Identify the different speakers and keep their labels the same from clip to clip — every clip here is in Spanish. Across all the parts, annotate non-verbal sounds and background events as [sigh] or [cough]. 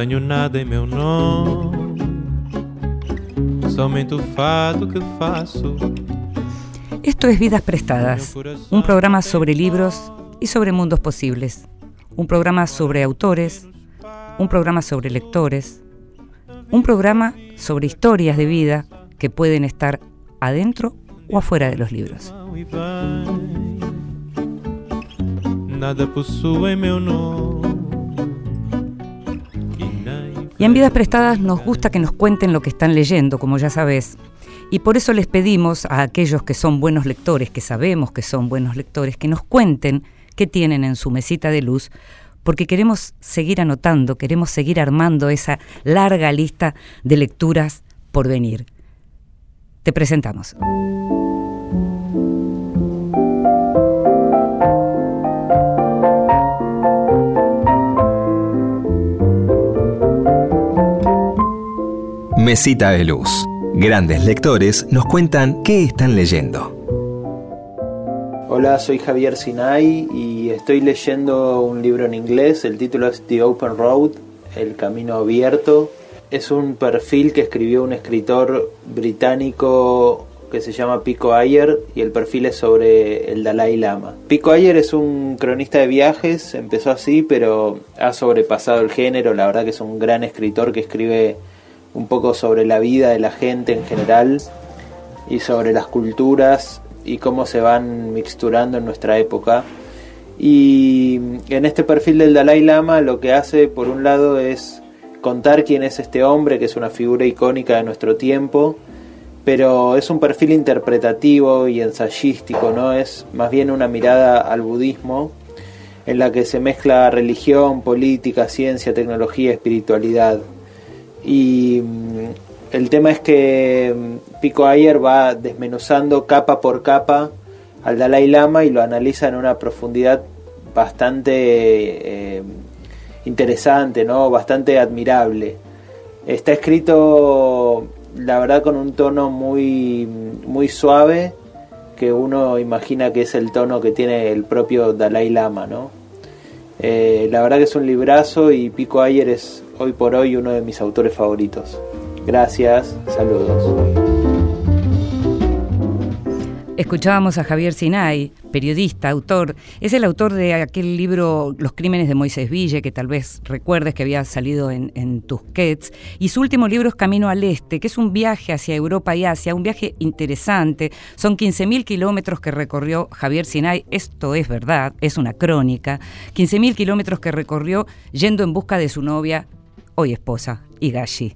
Speaker 1: Tenho nada em meu nome, somente o fato que faço.
Speaker 2: Esto es Vidas Prestadas, un programa sobre libros y sobre mundos posibles, un programa sobre autores, un programa sobre lectores, un programa sobre historias de vida que pueden estar adentro o afuera de los libros.
Speaker 1: Nada possui meu nome.
Speaker 2: Y en Vidas Prestadas nos gusta que nos cuenten lo que están leyendo, como ya sabes. Y por eso les pedimos a aquellos que son buenos lectores, que sabemos que son buenos lectores, que nos cuenten qué tienen en su mesita de luz, porque queremos seguir anotando, queremos seguir armando esa larga lista de lecturas por venir. Te presentamos.
Speaker 3: Mesita de Luz. Grandes lectores nos cuentan qué están leyendo.
Speaker 4: Hola, soy Javier Sinai y estoy leyendo un libro en inglés. El título es The Open Road, El Camino Abierto. Es un perfil que escribió un escritor británico que se llama Pico Ayer y el perfil es sobre el Dalai Lama. Pico Ayer es un cronista de viajes, empezó así, pero ha sobrepasado el género. La verdad que es un gran escritor que escribe un poco sobre la vida de la gente en general y sobre las culturas y cómo se van mixturando en nuestra época. Y en este perfil del Dalai Lama lo que hace por un lado es contar quién es este hombre, que es una figura icónica de nuestro tiempo, pero es un perfil interpretativo y ensayístico, ¿no? Es más bien una mirada al budismo en la que se mezcla religión, política, ciencia, tecnología, espiritualidad. Y mm, el tema es que mm, Pico Ayer va desmenuzando capa por capa al Dalai Lama y lo analiza en una profundidad bastante eh, interesante, ¿no? bastante admirable. Está escrito, la verdad, con un tono muy, muy suave, que uno imagina que es el tono que tiene el propio Dalai Lama, ¿no? Eh, la verdad que es un librazo y Pico Ayer es hoy por hoy uno de mis autores favoritos. Gracias, saludos.
Speaker 2: Escuchábamos a Javier Sinay, periodista, autor. Es el autor de aquel libro Los crímenes de Moisés Ville, que tal vez recuerdes que había salido en, Tusquets. Y su último libro es Camino al Este, que es un viaje hacia Europa y Asia, un viaje interesante. Son 15.000 kilómetros que recorrió Javier Sinay. Esto es verdad, es una crónica. 15.000 kilómetros que recorrió yendo en busca de su novia, hoy esposa, Igashi.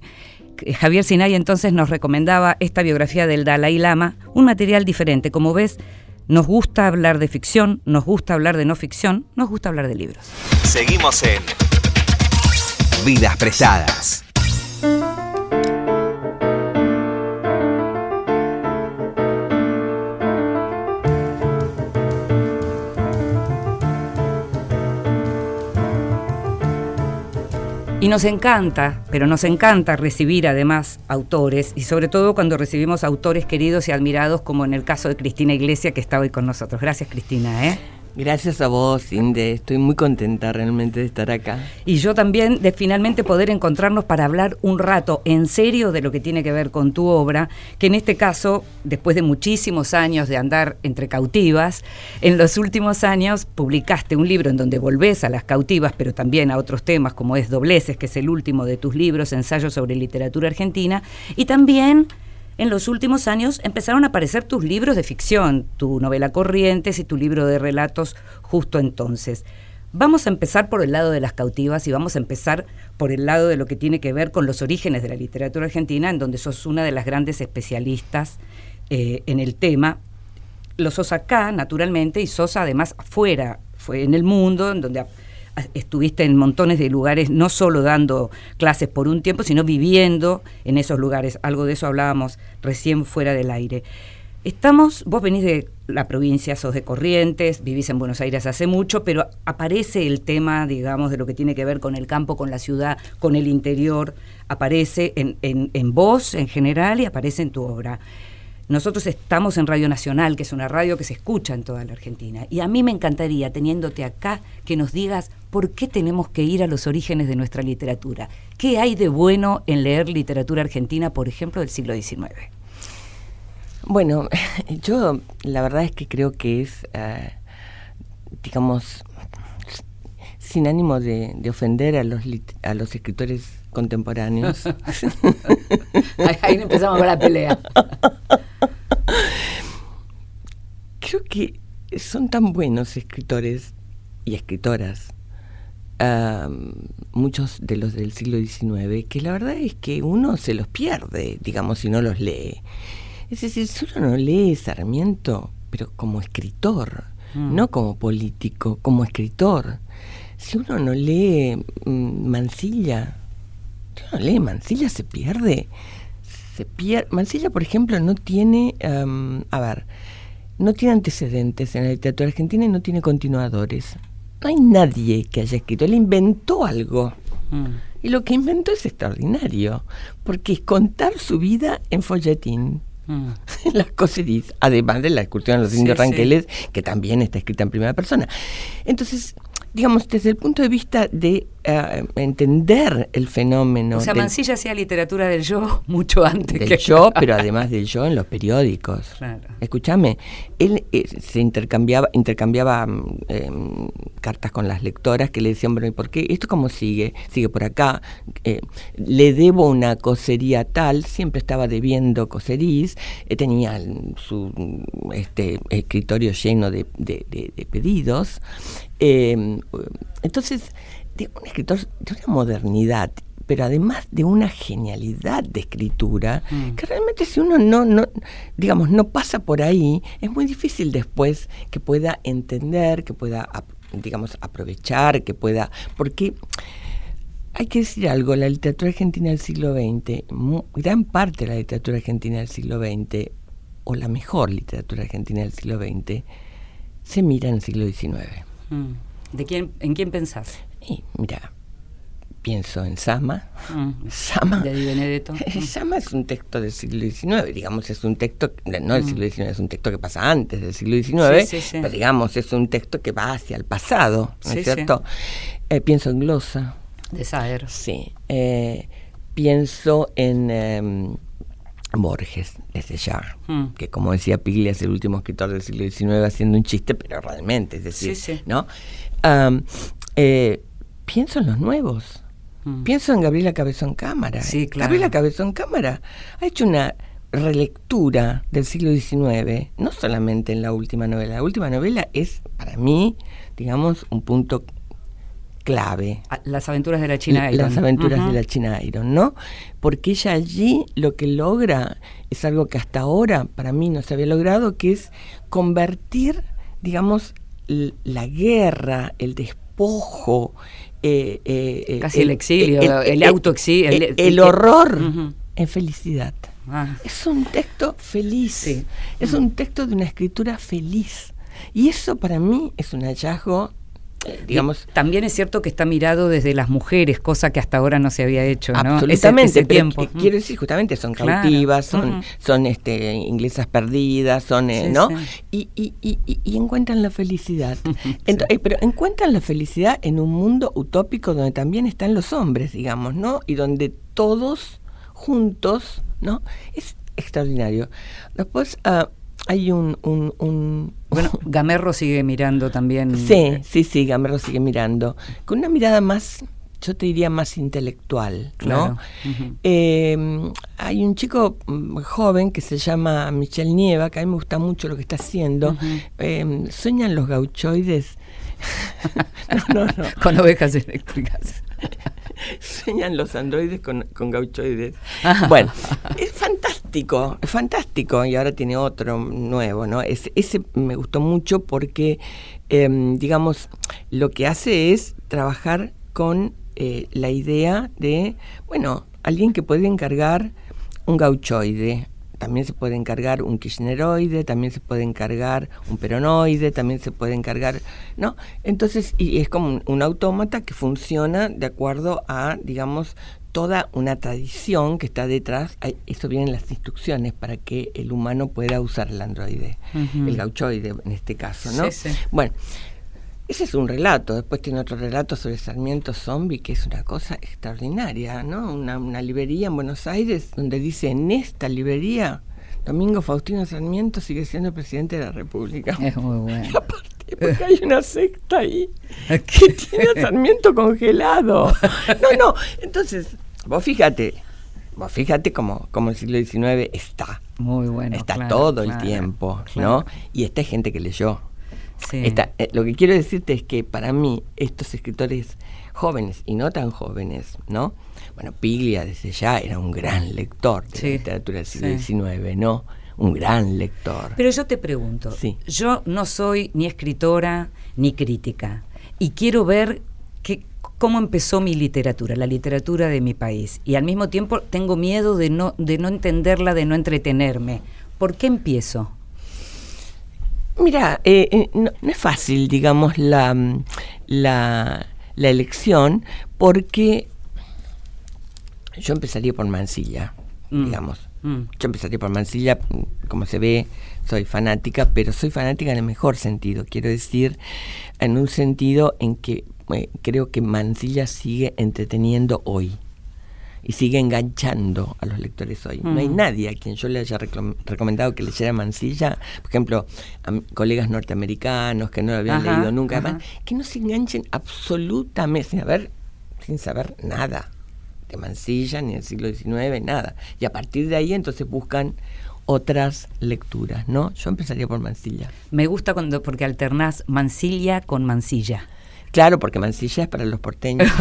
Speaker 2: Javier Sinay entonces nos recomendaba esta biografía del Dalai Lama, un material diferente. Como ves, nos gusta hablar de ficción, nos gusta hablar de no ficción, nos gusta hablar de libros.
Speaker 3: Seguimos en Vidas Prestadas.
Speaker 2: Y nos encanta, pero nos encanta recibir además autores y sobre todo cuando recibimos autores queridos y admirados como en el caso de Cristina Iglesia que está hoy con nosotros. Gracias Cristina. ¿eh?
Speaker 5: Gracias a vos, Inde. Estoy muy contenta realmente de estar acá.
Speaker 2: Y yo también de finalmente poder encontrarnos para hablar un rato en serio de lo que tiene que ver con tu obra, que en este caso, después de muchísimos años de andar entre cautivas, en los últimos años publicaste un libro en donde volvés a las cautivas, pero también a otros temas como es Dobleces, que es el último de tus libros, ensayos sobre literatura argentina, y también en los últimos años empezaron a aparecer tus libros de ficción, tu novela Corrientes y tu libro de relatos justo entonces. Vamos a empezar por el lado de las cautivas y vamos a empezar por el lado de lo que tiene que ver con los orígenes de la literatura argentina, en donde sos una de las grandes especialistas eh, en el tema. Lo sos acá, naturalmente, y sos además afuera, fue en el mundo, en donde estuviste en montones de lugares, no solo dando clases por un tiempo, sino viviendo en esos lugares. Algo de eso hablábamos recién fuera del aire. Estamos, vos venís de la provincia, sos de Corrientes, vivís en Buenos Aires hace mucho, pero aparece el tema, digamos, de lo que tiene que ver con el campo, con la ciudad, con el interior, aparece en, en, en vos en general y aparece en tu obra. Nosotros estamos en Radio Nacional, que es una radio que se escucha en toda la Argentina. Y a mí me encantaría, teniéndote acá, que nos digas por qué tenemos que ir a los orígenes de nuestra literatura. ¿Qué hay de bueno en leer literatura argentina, por ejemplo, del siglo XIX?
Speaker 5: Bueno, [laughs] yo la verdad es que creo que es, eh, digamos, sin ánimo de, de ofender a los, a los escritores contemporáneos.
Speaker 2: ahí, [laughs] ahí empezamos con la pelea. [laughs]
Speaker 5: Creo que son tan buenos escritores y escritoras, um, muchos de los del siglo XIX, que la verdad es que uno se los pierde, digamos, si no los lee. Es decir, si uno no lee Sarmiento, pero como escritor, mm. no como político, como escritor, si uno no lee mm, Mansilla, si uno lee Mansilla se pierde. Se pierde. Mansilla, por ejemplo, no tiene, um, a ver, no tiene antecedentes en la literatura argentina y no tiene continuadores. No hay nadie que haya escrito. Él inventó algo. Mm. Y lo que inventó es extraordinario, porque es contar su vida en folletín. Mm. [laughs] Las coseris, además de la excursión a los indios ranqueles, que también está escrita en primera persona. Entonces, digamos, desde el punto de vista de uh, entender el fenómeno.
Speaker 2: O sea, Mansilla hacía literatura del yo [laughs] mucho antes
Speaker 5: del yo, pero además del yo en los periódicos. Claro. Escúchame, él eh, se intercambiaba, intercambiaba eh, cartas con las lectoras que le decían, bueno, ¿y por qué? ¿Esto cómo sigue? Sigue por acá. Eh, le debo una cosería tal, siempre estaba debiendo coserís, eh, tenía su este, escritorio lleno de, de, de, de pedidos eh, entonces, de un escritor de una modernidad pero además de una genialidad de escritura, mm. que realmente si uno no, no, digamos, no pasa por ahí, es muy difícil después que pueda entender, que pueda, digamos, aprovechar, que pueda, porque hay que decir algo, la literatura argentina del siglo XX, gran parte de la literatura argentina del siglo XX, o la mejor literatura argentina del siglo XX, se mira en el siglo XIX.
Speaker 2: Mm. ¿De quién, ¿En quién pensás?
Speaker 5: Mira, pienso en Sama. Mm. Sama.
Speaker 2: De Di Benedetto. [laughs]
Speaker 5: Sama es un texto del siglo XIX, digamos, es un texto, no del mm. siglo XIX, es un texto que pasa antes del siglo XIX, pero digamos, es un texto que va hacia el pasado, ¿no es cierto? Eh, pienso en Glosa.
Speaker 2: De Saer.
Speaker 5: Sí. Eh, pienso en em, Borges, desde ya, que como decía Piglia es el último escritor del siglo XIX haciendo un chiste, pero realmente, es decir, ¿no? Eh, pienso en los nuevos, hmm. pienso en Gabriela Cabezón Cámara.
Speaker 2: Sí, claro.
Speaker 5: Gabriela Cabezón Cámara ha hecho una relectura del siglo XIX, no solamente en la última novela, la última novela es para mí, digamos, un punto clave.
Speaker 2: Ah, las aventuras de la China Iron.
Speaker 5: Las aventuras de la China Iron, ¿no? Porque ella allí lo que logra es algo que hasta ahora para mí no se había logrado, que es convertir, digamos, la guerra, el despojo,
Speaker 2: eh, eh, eh, casi el, exilio, el, autoexilio,
Speaker 5: el, horror en felicidad. Ah. Es un texto feliz, es un texto de una escritura feliz. Y eso para mí es un hallazgo digamos.
Speaker 2: también es cierto que está mirado desde las mujeres, cosa que hasta ahora no se había hecho, ¿no?
Speaker 5: Absolutamente. tiempo. Quiero decir, justamente son cautivas, son, son este, inglesas perdidas, son, eh, ¿no? Y, y, y, y, encuentran la felicidad. [laughs] Eh, pero encuentran la felicidad en un mundo utópico donde también están los hombres, digamos, ¿no? Y donde todos juntos, ¿no? Es extraordinario. Después, uh, hay un, un,
Speaker 2: Bueno, [laughs] Gamerro sigue mirando también.
Speaker 5: Sí, sí, sí, Gamerro sigue mirando. Con una mirada más, yo te diría más intelectual, ¿no? Em, hay un chico mm, joven que se llama Michel Nieva, que a mí me gusta mucho lo que está haciendo. Em, sueñan los gauchoides. [laughs] [laughs]
Speaker 2: no, no, no. Con ovejas eléctricas. [laughs]
Speaker 5: Sueñan los androides con, con gauchoides. Bueno, es fantástico, es fantástico. Y ahora tiene otro nuevo, ¿no? ese me gustó mucho porque, em, digamos, lo que hace es trabajar con eh, la idea de, bueno, alguien que puede encargar un gauchoide, también se puede encargar un kirchneroide, también se puede encargar un peronoide, también se puede encargar, ¿no? Entonces, y es como un, autómata que funciona de acuerdo a, digamos, toda una tradición que está detrás, eso viene en las instrucciones para que el humano pueda usar el androide, el gauchoide en este caso, ¿no? Bueno, ese es un relato. Después tiene otro relato sobre Sarmiento Zombie, que es una cosa extraordinaria, ¿no? Una, una librería en Buenos Aires donde dice, en esta librería, Domingo Faustino Sarmiento sigue siendo presidente de la República.
Speaker 2: Es muy [laughs] bueno.
Speaker 5: Aparte, porque hay una secta ahí [laughs] que tiene a Sarmiento congelado. [laughs] No, no. Entonces, vos fíjate, vos fíjate cómo, cómo el siglo XIX está.
Speaker 2: Muy bueno.
Speaker 5: está
Speaker 2: claro,
Speaker 5: todo el tiempo,
Speaker 2: claro.
Speaker 5: ¿no? Y esta es gente que leyó.
Speaker 2: Sí.
Speaker 5: Esta- eh, lo que quiero decirte es que para mí estos escritores jóvenes y no tan jóvenes, ¿no? Bueno, Piglia desde ya era un gran lector de
Speaker 2: Sí,
Speaker 5: literatura del siglo. XIX, ¿no? Un gran lector.
Speaker 2: Pero yo te pregunto, yo no soy ni escritora ni crítica y quiero ver que, cómo empezó mi literatura, la literatura de mi país. Y al mismo tiempo tengo miedo de no, de no entenderla, de no entretenerme. ¿Por qué empiezo?
Speaker 5: Mira, eh, eh, no, no es fácil, digamos, la, mm, la, la elección, porque yo empezaría por Mansilla,
Speaker 2: Mm.
Speaker 5: digamos.
Speaker 2: Mm.
Speaker 5: Yo empezaría por Mansilla, mm, como se ve, soy fanática, pero soy fanática en el mejor sentido, quiero decir, en un sentido en que eh, creo que Mansilla sigue entreteniendo hoy y sigue enganchando a los lectores hoy. No hay
Speaker 2: Mm.
Speaker 5: nadie a quien yo le haya recom- recomendado que leyera Mansilla, por ejemplo, a colegas norteamericanos que no lo habían
Speaker 2: Ajá,
Speaker 5: leído nunca, además, que no se enganchen absolutamente sin saber, sin saber nada de Mansilla, ni del siglo XIX, nada. Y a partir de ahí entonces buscan otras lecturas, ¿no? Yo empezaría por Mansilla.
Speaker 2: Me gusta cuando porque alternás mansilla con mansilla.
Speaker 5: Claro, porque Mansilla es para los porteños.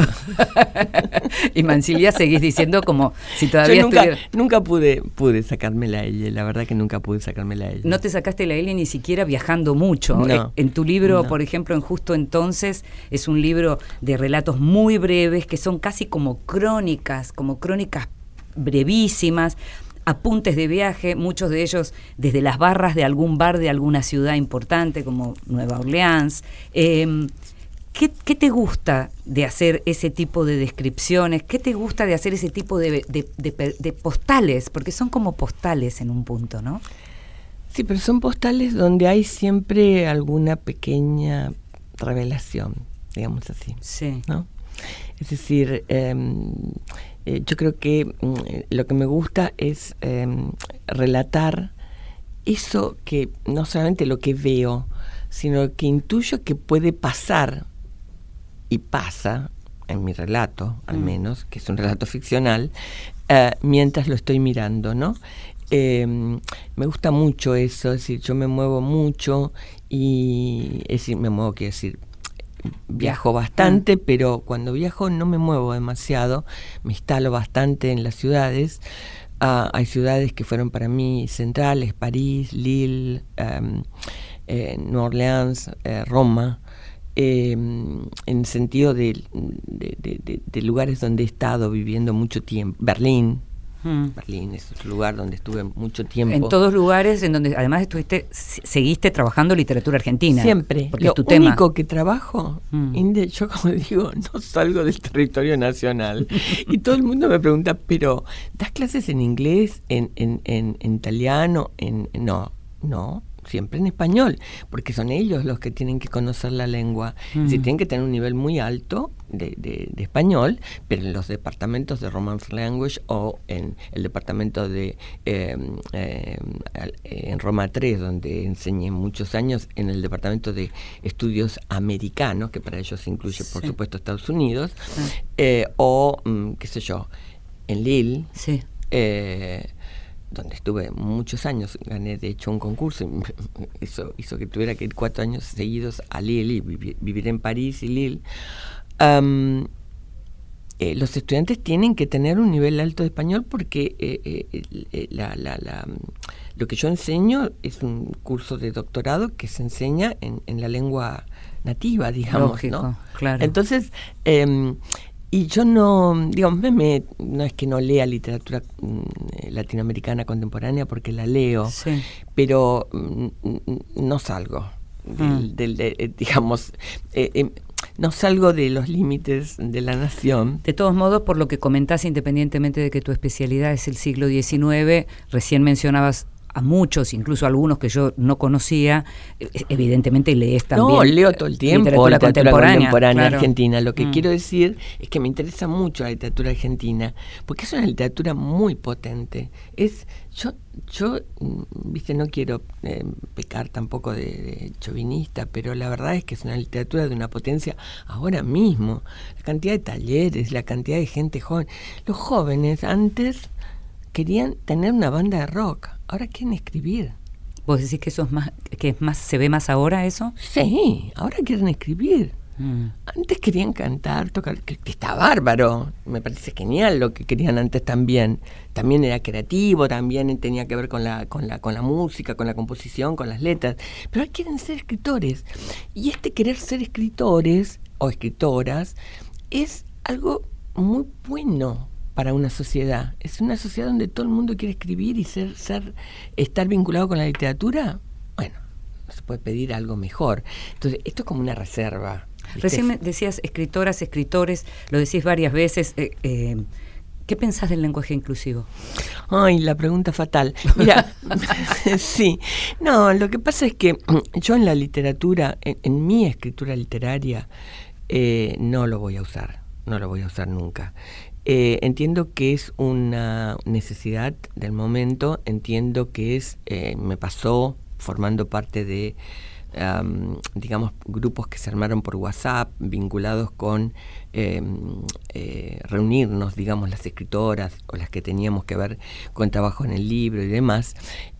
Speaker 5: [laughs]
Speaker 2: y mansilla seguís diciendo como si todavía
Speaker 5: Yo nunca,
Speaker 2: estuviera-
Speaker 5: nunca pude, pude sacarme la L, la verdad que nunca pude sacarme la L.
Speaker 2: No te sacaste la L ni siquiera viajando mucho.
Speaker 5: No,
Speaker 2: Eh, en tu libro,
Speaker 5: no.
Speaker 2: por ejemplo, en Justo Entonces, es un libro de relatos muy breves que son casi como crónicas, como crónicas brevísimas, apuntes de viaje, muchos de ellos desde las barras de algún bar de alguna ciudad importante como Nueva Orleans. Eh, ¿Qué, qué te gusta de hacer ese tipo de descripciones? ¿Qué te gusta de hacer ese tipo de, de- de- de postales? Porque son como postales en un punto, ¿no?
Speaker 5: Sí, pero son postales donde hay siempre alguna pequeña revelación, digamos así.
Speaker 2: Sí.
Speaker 5: ¿no? Es decir, em, eh, yo creo que mm, eh, lo que me gusta es em, relatar eso que no solamente lo que veo, sino que intuyo que puede pasar y pasa en mi relato, al
Speaker 2: Mm.
Speaker 5: menos, que es un relato ficcional, eh, mientras lo estoy mirando, ¿no? Eh, me gusta mucho eso, es decir, yo me muevo mucho y, es decir, me muevo, quiero decir, viajo bastante, pero cuando viajo no me muevo demasiado, me instalo bastante en las ciudades. Ah, hay ciudades que fueron para mí centrales, París, Lille, em, eh, Nueva Orleans, eh, Roma, em, en sentido de, de- de- de- de lugares donde he estado viviendo mucho tiempo. Berlín,
Speaker 2: Mm.
Speaker 5: Berlín es otro lugar donde estuve mucho tiempo.
Speaker 2: En todos lugares en donde además estuviste, se- seguiste trabajando literatura argentina.
Speaker 5: Siempre.
Speaker 2: Porque
Speaker 5: Lo
Speaker 2: es tu tema.
Speaker 5: único que trabajo,
Speaker 2: Mm.
Speaker 5: Inde, yo como [laughs] digo, no salgo del territorio nacional. y todo el mundo me pregunta, pero ¿das clases en inglés, en, en, en, en italiano? En- no, no, siempre en español, porque son ellos los que tienen que conocer la lengua. Es decir,
Speaker 2: Mm.
Speaker 5: tienen que tener un nivel muy alto de, de- de español, pero en los departamentos de Romance Language o en el departamento de eh, eh, al- en Roma 3, donde enseñé muchos años, en el departamento de estudios americanos, que para ellos incluye, por
Speaker 2: Sí.
Speaker 5: supuesto, Estados Unidos,
Speaker 2: Ah.
Speaker 5: eh, o, mm, qué sé yo, en Lille,
Speaker 2: Sí.
Speaker 5: eh, donde estuve muchos años, gané de hecho un concurso, y eso [laughs] hizo que tuviera que ir cuatro años seguidos a Lille y vivi- vivir en París y Lille. Am, eh, los estudiantes tienen que tener un nivel alto de español porque eh, eh, el- eh, la- la- la, mm, lo que yo enseño es un curso de doctorado que se enseña en, en la lengua nativa, digamos.
Speaker 2: Lógico,
Speaker 5: ¿no?
Speaker 2: claro.
Speaker 5: Entonces, em, y yo no, digamos, me, me- no es que no lea literatura mm, eh, latinoamericana contemporánea porque la leo,
Speaker 2: Sí.
Speaker 5: pero mm, mm, no salgo del, del- de- eh, digamos, eh, no salgo de los límites de la nación.
Speaker 2: De todos modos, por lo que comentás, independientemente de que tu especialidad es el siglo XIX, recién mencionabas a muchos, incluso a algunos que yo no conocía, eh, evidentemente lees también.
Speaker 5: No, leo todo el tiempo
Speaker 2: literatura
Speaker 5: literatura
Speaker 2: contemporánea,
Speaker 5: contemporánea
Speaker 2: claro.
Speaker 5: argentina. Lo que
Speaker 2: Mm.
Speaker 5: quiero decir es que me interesa mucho la literatura argentina, porque es una literatura muy potente. Es, yo, yo, mm, viste, no quiero eh, pecar tampoco de, de chauvinista, pero la verdad es que es una literatura de una potencia ahora mismo. La cantidad de talleres, la cantidad de gente joven. Los jóvenes antes querían tener una banda de rock, ahora quieren escribir.
Speaker 2: ¿Vos decís que eso es más, que es más, se ve más ahora eso?
Speaker 5: Sí, ahora quieren escribir.
Speaker 2: Mm.
Speaker 5: Antes querían cantar, tocar, que, que está bárbaro. Me parece genial lo que querían antes también. También era creativo, también tenía que ver con la, con la, con la música, con la composición, con las letras. Pero ahora quieren ser escritores. Y este querer ser escritores o escritoras es algo muy bueno para una sociedad. Es una sociedad donde todo el mundo quiere escribir y ser, ser, estar vinculado con la literatura. Bueno, no se puede pedir algo mejor. Entonces, esto es como una reserva. ¿viste?
Speaker 2: Recién decías escritoras, escritores, lo decís varias veces. eh, eh, ¿Qué pensás del lenguaje inclusivo?
Speaker 5: Ay, la pregunta fatal. Mira, [laughs] [laughs] sí. No, lo que pasa es que yo en la literatura, en, en mi escritura literaria, eh, no lo voy a usar. No lo voy a usar nunca. Eh, entiendo que es una necesidad del momento, entiendo que es, eh, me pasó formando parte de, am, digamos, grupos que se armaron por WhatsApp, vinculados con eh, eh, reunirnos, digamos, las escritoras o las que teníamos que ver con trabajo en el libro y demás.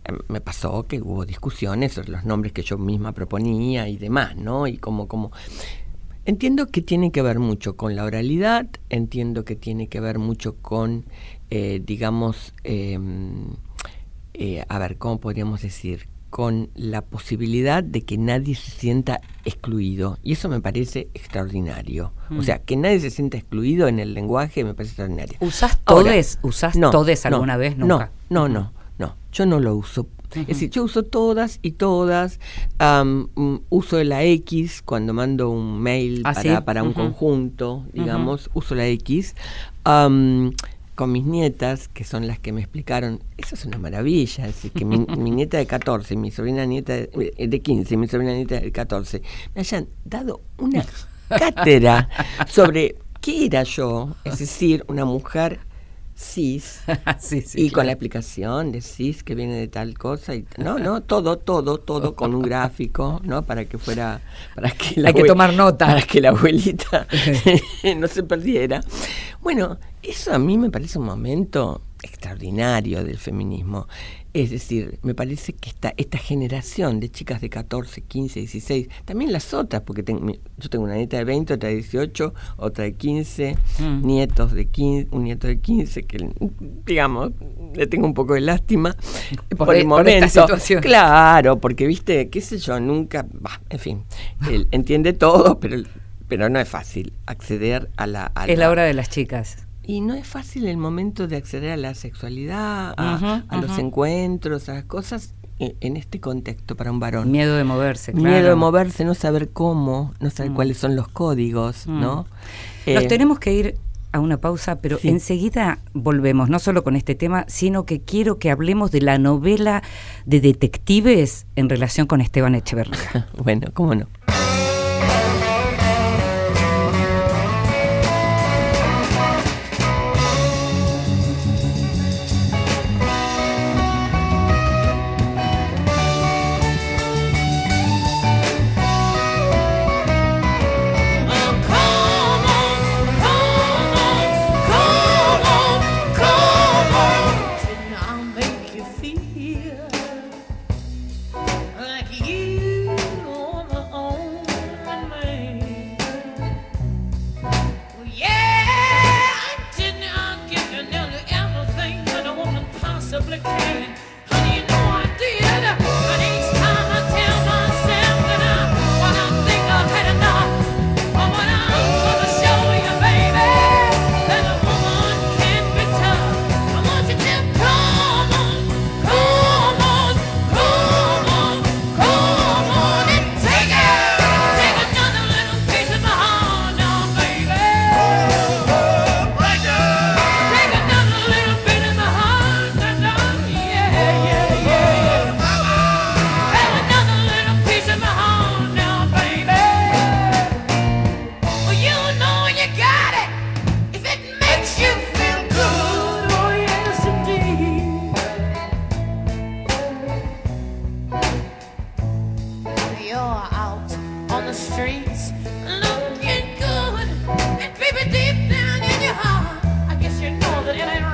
Speaker 5: Eh, me pasó que hubo discusiones sobre los nombres que yo misma proponía y demás, ¿no? Y como, como Entiendo que tiene que ver mucho con la oralidad, entiendo que tiene que ver mucho con, eh, digamos, eh, eh, a ver, ¿cómo podríamos decir? Con la posibilidad de que nadie se sienta excluido. Y eso me parece extraordinario. O sea, que nadie se sienta excluido en el lenguaje me parece extraordinario.
Speaker 2: ¿Usás
Speaker 5: Ahora,
Speaker 2: todes? ¿Usás
Speaker 5: no,
Speaker 2: todes
Speaker 5: no,
Speaker 2: alguna vez?
Speaker 5: no,
Speaker 2: Nunca.
Speaker 5: No, no, no. Yo no lo uso. Es decir, yo uso todas y todas. mm, uso la X cuando mando un mail
Speaker 2: Ah,
Speaker 5: para,
Speaker 2: ¿sí?
Speaker 5: para un conjunto, digamos. Uso la X. Con mis nietas, que son las que me explicaron, eso es una maravilla, es decir, que mi, [laughs] mi nieta de 14, mi sobrina nieta de, eh, de 15, mi sobrina nieta de 14, me hayan dado una cátedra [laughs] sobre qué era yo, es decir, una mujer cis, [laughs]
Speaker 2: sí, sí,
Speaker 5: y con la explicación de CIS que viene de tal cosa y no no todo todo todo con un gráfico no para que fuera para que la
Speaker 2: Hay que tomar nota.
Speaker 5: para que la abuelita [laughs] [laughs] no se perdiera. Bueno eso a mí me parece un momento extraordinario del feminismo es decir, me parece que esta, esta generación de chicas de 14, 15, 16, también las otras, porque ten- yo tengo una nieta de 20, otra de 18, otra de 15,
Speaker 2: Mm.
Speaker 5: nietos de 15, un nieto de 15, que digamos, le tengo un poco de lástima por,
Speaker 2: Por
Speaker 5: el
Speaker 2: e- por esta
Speaker 5: momento.
Speaker 2: situación.
Speaker 5: Claro, porque viste, qué sé yo, nunca, bah, en fin, él entiende todo, pero, pero no es fácil acceder a la... a
Speaker 2: Es la hora de las chicas.
Speaker 5: Y no es fácil el momento de acceder a la sexualidad, a, los encuentros, a las cosas en, en este contexto para un varón.
Speaker 2: Miedo de moverse, claro.
Speaker 5: Miedo de moverse, no saber cómo, no saber
Speaker 2: Mm.
Speaker 5: cuáles son los códigos,
Speaker 2: Mm.
Speaker 5: ¿no?
Speaker 2: Nos
Speaker 5: Eh,
Speaker 2: tenemos que ir a una pausa, pero
Speaker 5: Sí.
Speaker 2: enseguida volvemos, no solo con este tema, sino que quiero que hablemos de la novela de detectives en relación con Esteban Echeverría. [laughs]
Speaker 5: bueno, cómo no.
Speaker 6: and I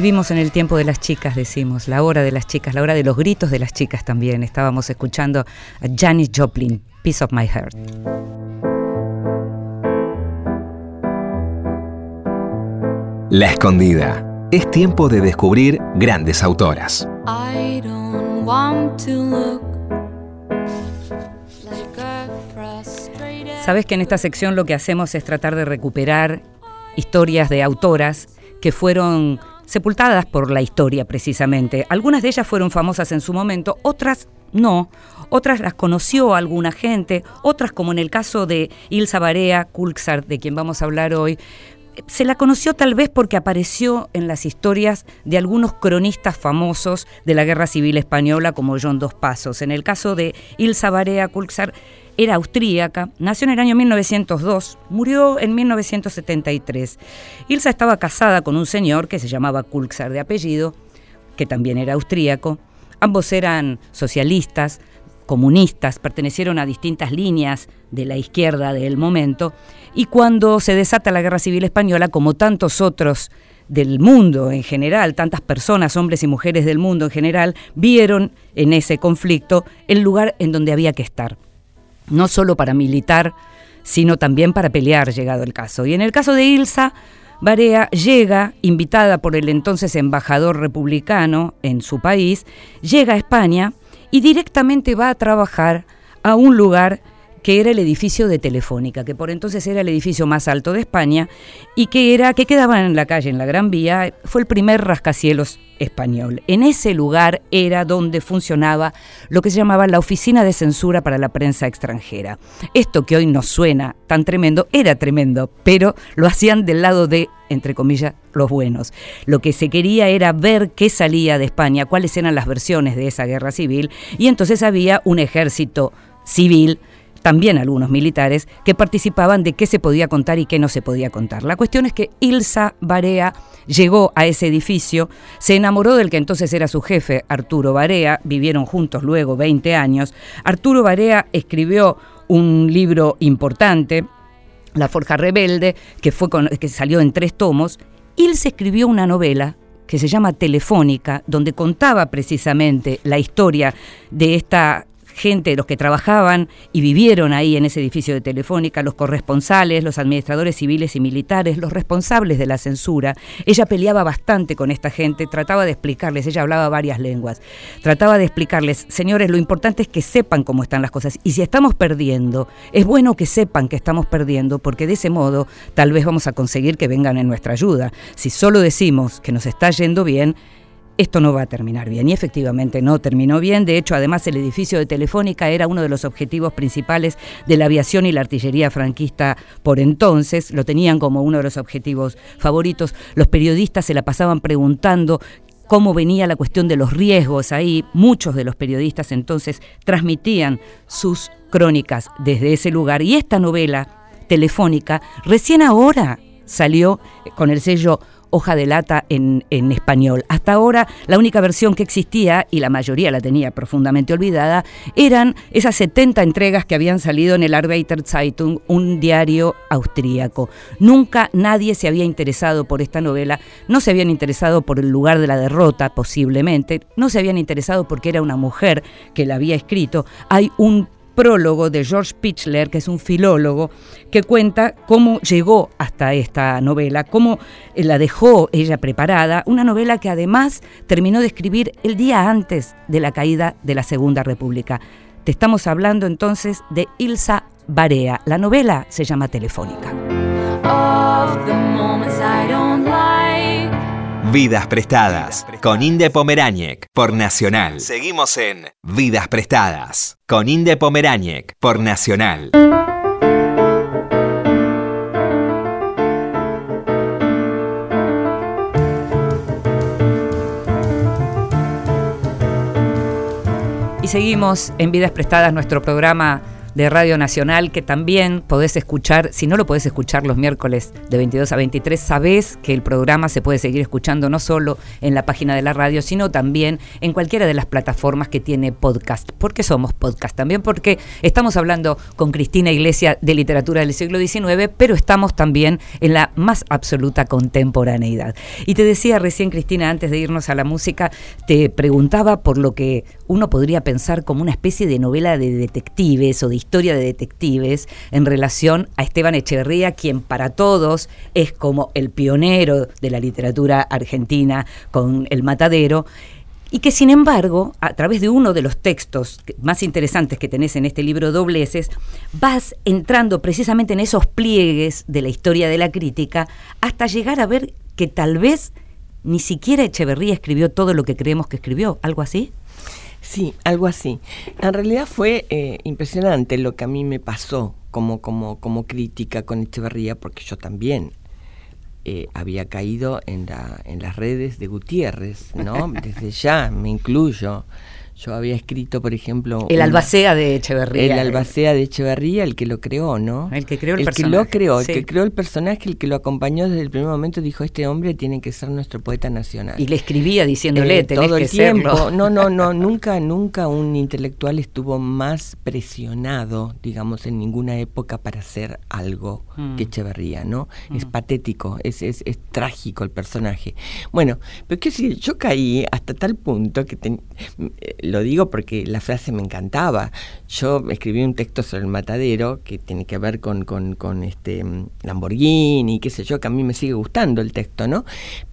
Speaker 2: vivimos en el tiempo de las chicas, decimos, la hora de las chicas, la hora de los gritos de las chicas también. Estábamos escuchando a Janis Joplin, Piece of My Heart.
Speaker 3: La escondida. Es tiempo de descubrir grandes autoras.
Speaker 2: Sabes que en esta sección lo que hacemos es tratar de recuperar historias de autoras que fueron sepultadas por la historia precisamente. Algunas de ellas fueron famosas en su momento, otras no, otras las conoció alguna gente, otras como en el caso de Ilsa Barea Kulksar, de quien vamos a hablar hoy, se la conoció tal vez porque apareció en las historias de algunos cronistas famosos de la Guerra Civil Española como John Dos Pasos. En el caso de Ilsa Barea Kulksar, era austríaca, nació en el año 1902, murió en 1973. Ilsa estaba casada con un señor que se llamaba Kulksar de apellido, que también era austríaco. Ambos eran socialistas, comunistas, pertenecieron a distintas líneas de la izquierda del momento, y cuando se desata la Guerra Civil Española, como tantos otros del mundo en general, tantas personas, hombres y mujeres del mundo en general, vieron en ese conflicto el lugar en donde había que estar no solo para militar, sino también para pelear, llegado el caso. Y en el caso de Ilsa, Barea llega, invitada por el entonces embajador republicano en su país, llega a España y directamente va a trabajar a un lugar que era el edificio de Telefónica, que por entonces era el edificio más alto de España y que era que quedaba en la calle en la Gran Vía, fue el primer rascacielos español. En ese lugar era donde funcionaba lo que se llamaba la Oficina de Censura para la Prensa Extranjera. Esto que hoy nos suena tan tremendo, era tremendo, pero lo hacían del lado de entre comillas, los buenos. Lo que se quería era ver qué salía de España, cuáles eran las versiones de esa guerra civil, y entonces había un ejército civil también algunos militares, que participaban de qué se podía contar y qué no se podía contar. La cuestión es que Ilsa Barea llegó a ese edificio, se enamoró del que entonces era su jefe, Arturo Barea, vivieron juntos luego 20 años. Arturo Barea escribió un libro importante, La Forja Rebelde, que, fue que salió en tres tomos. Ilsa escribió una novela que se llama Telefónica, donde contaba precisamente la historia de esta gente, los que trabajaban y vivieron ahí en ese edificio de Telefónica, los corresponsales, los administradores civiles y militares, los responsables de la censura. Ella peleaba bastante con esta gente, trataba de explicarles, ella hablaba varias lenguas, trataba de explicarles, señores, lo importante es que sepan cómo están las cosas y si estamos perdiendo, es bueno que sepan que estamos perdiendo porque de ese modo tal vez vamos a conseguir que vengan en nuestra ayuda. Si solo decimos que nos está yendo bien, esto no va a terminar bien. Y efectivamente no terminó bien. De hecho, además el edificio de Telefónica era uno de los objetivos principales de la aviación y la artillería franquista por entonces. Lo tenían como uno de los objetivos favoritos. Los periodistas se la pasaban preguntando cómo venía la cuestión de los riesgos ahí. Muchos de los periodistas entonces transmitían sus crónicas desde ese lugar. Y esta novela telefónica recién ahora salió con el sello hoja de lata en, en, español. Hasta ahora la única versión que existía, y la mayoría la tenía profundamente olvidada, eran esas 70 entregas que habían salido en el Arbeiter Zeitung, un diario austríaco. Nunca nadie se había interesado por esta novela, no se habían interesado por el lugar de la derrota posiblemente, no se habían interesado porque era una mujer que la había escrito. Hay un prólogo de George Pichler, que es un filólogo, que cuenta cómo llegó hasta esta novela, cómo eh, la dejó ella preparada, una novela que además terminó de escribir el día antes de la caída de la Segunda República. Te estamos hablando entonces de Ilsa Barea. La novela se llama Telefónica.
Speaker 3: Vidas Prestadas con Inde Pomeráñez por Nacional. Seguimos en Vidas Prestadas con Inde Pomeráñez por Nacional.
Speaker 2: Y seguimos en Vidas Prestadas, nuestro programa de Radio Nacional que también podés escuchar, si no lo podés escuchar los miércoles de 22 a 23, sabés que el programa se puede seguir escuchando no solo en la página de la radio, sino también en cualquiera de las plataformas que tiene podcast. ¿Por qué somos podcast? También porque estamos hablando con Cristina Iglesia de literatura del siglo XIX, pero estamos también en la más absoluta contemporaneidad. Y te decía recién, Cristina, antes de irnos a la música, te preguntaba por lo que uno podría pensar como una especie de novela de detectives o de historia de detectives en relación a Esteban Echeverría, quien para todos es como el pionero de la literatura argentina con El Matadero y que sin embargo, a través de uno de los textos más interesantes que tenés en este libro Dobleces, vas entrando precisamente en esos pliegues de la historia de la crítica hasta llegar a ver que tal vez ni siquiera Echeverría escribió todo lo que creemos que escribió, algo así.
Speaker 5: Sí, algo así. En realidad fue eh, impresionante lo que a mí me pasó como, como, como crítica con Echeverría, porque yo también eh, había caído en, la, en las redes de Gutiérrez, ¿no? [laughs] Desde ya me incluyo. Yo había escrito, por ejemplo...
Speaker 2: El albacea de Echeverría.
Speaker 5: El albacea de Echeverría, el que lo creó, ¿no?
Speaker 2: El que creó el,
Speaker 5: el
Speaker 2: personaje.
Speaker 5: que lo creó, el que creó el personaje, el que lo acompañó desde el primer momento, dijo, este hombre tiene que ser nuestro poeta nacional.
Speaker 2: Y le escribía diciéndole,
Speaker 5: Eh,
Speaker 2: tenés
Speaker 5: todo
Speaker 2: que
Speaker 5: el tiempo.
Speaker 2: serlo. [laughs]
Speaker 5: No, no, no, nunca, nunca un intelectual estuvo más presionado, digamos, en ninguna época para hacer algo
Speaker 2: Mm.
Speaker 5: que Echeverría, ¿no? Es patético, es, es, es trágico el personaje. Bueno, pero quiero decir, yo caí hasta tal punto que ten- eh, lo digo porque la frase me encantaba. Yo escribí un texto sobre el matadero que tiene que ver con, con, con este mm, Lamborghini, qué sé yo, que a mí me sigue gustando el texto, ¿no?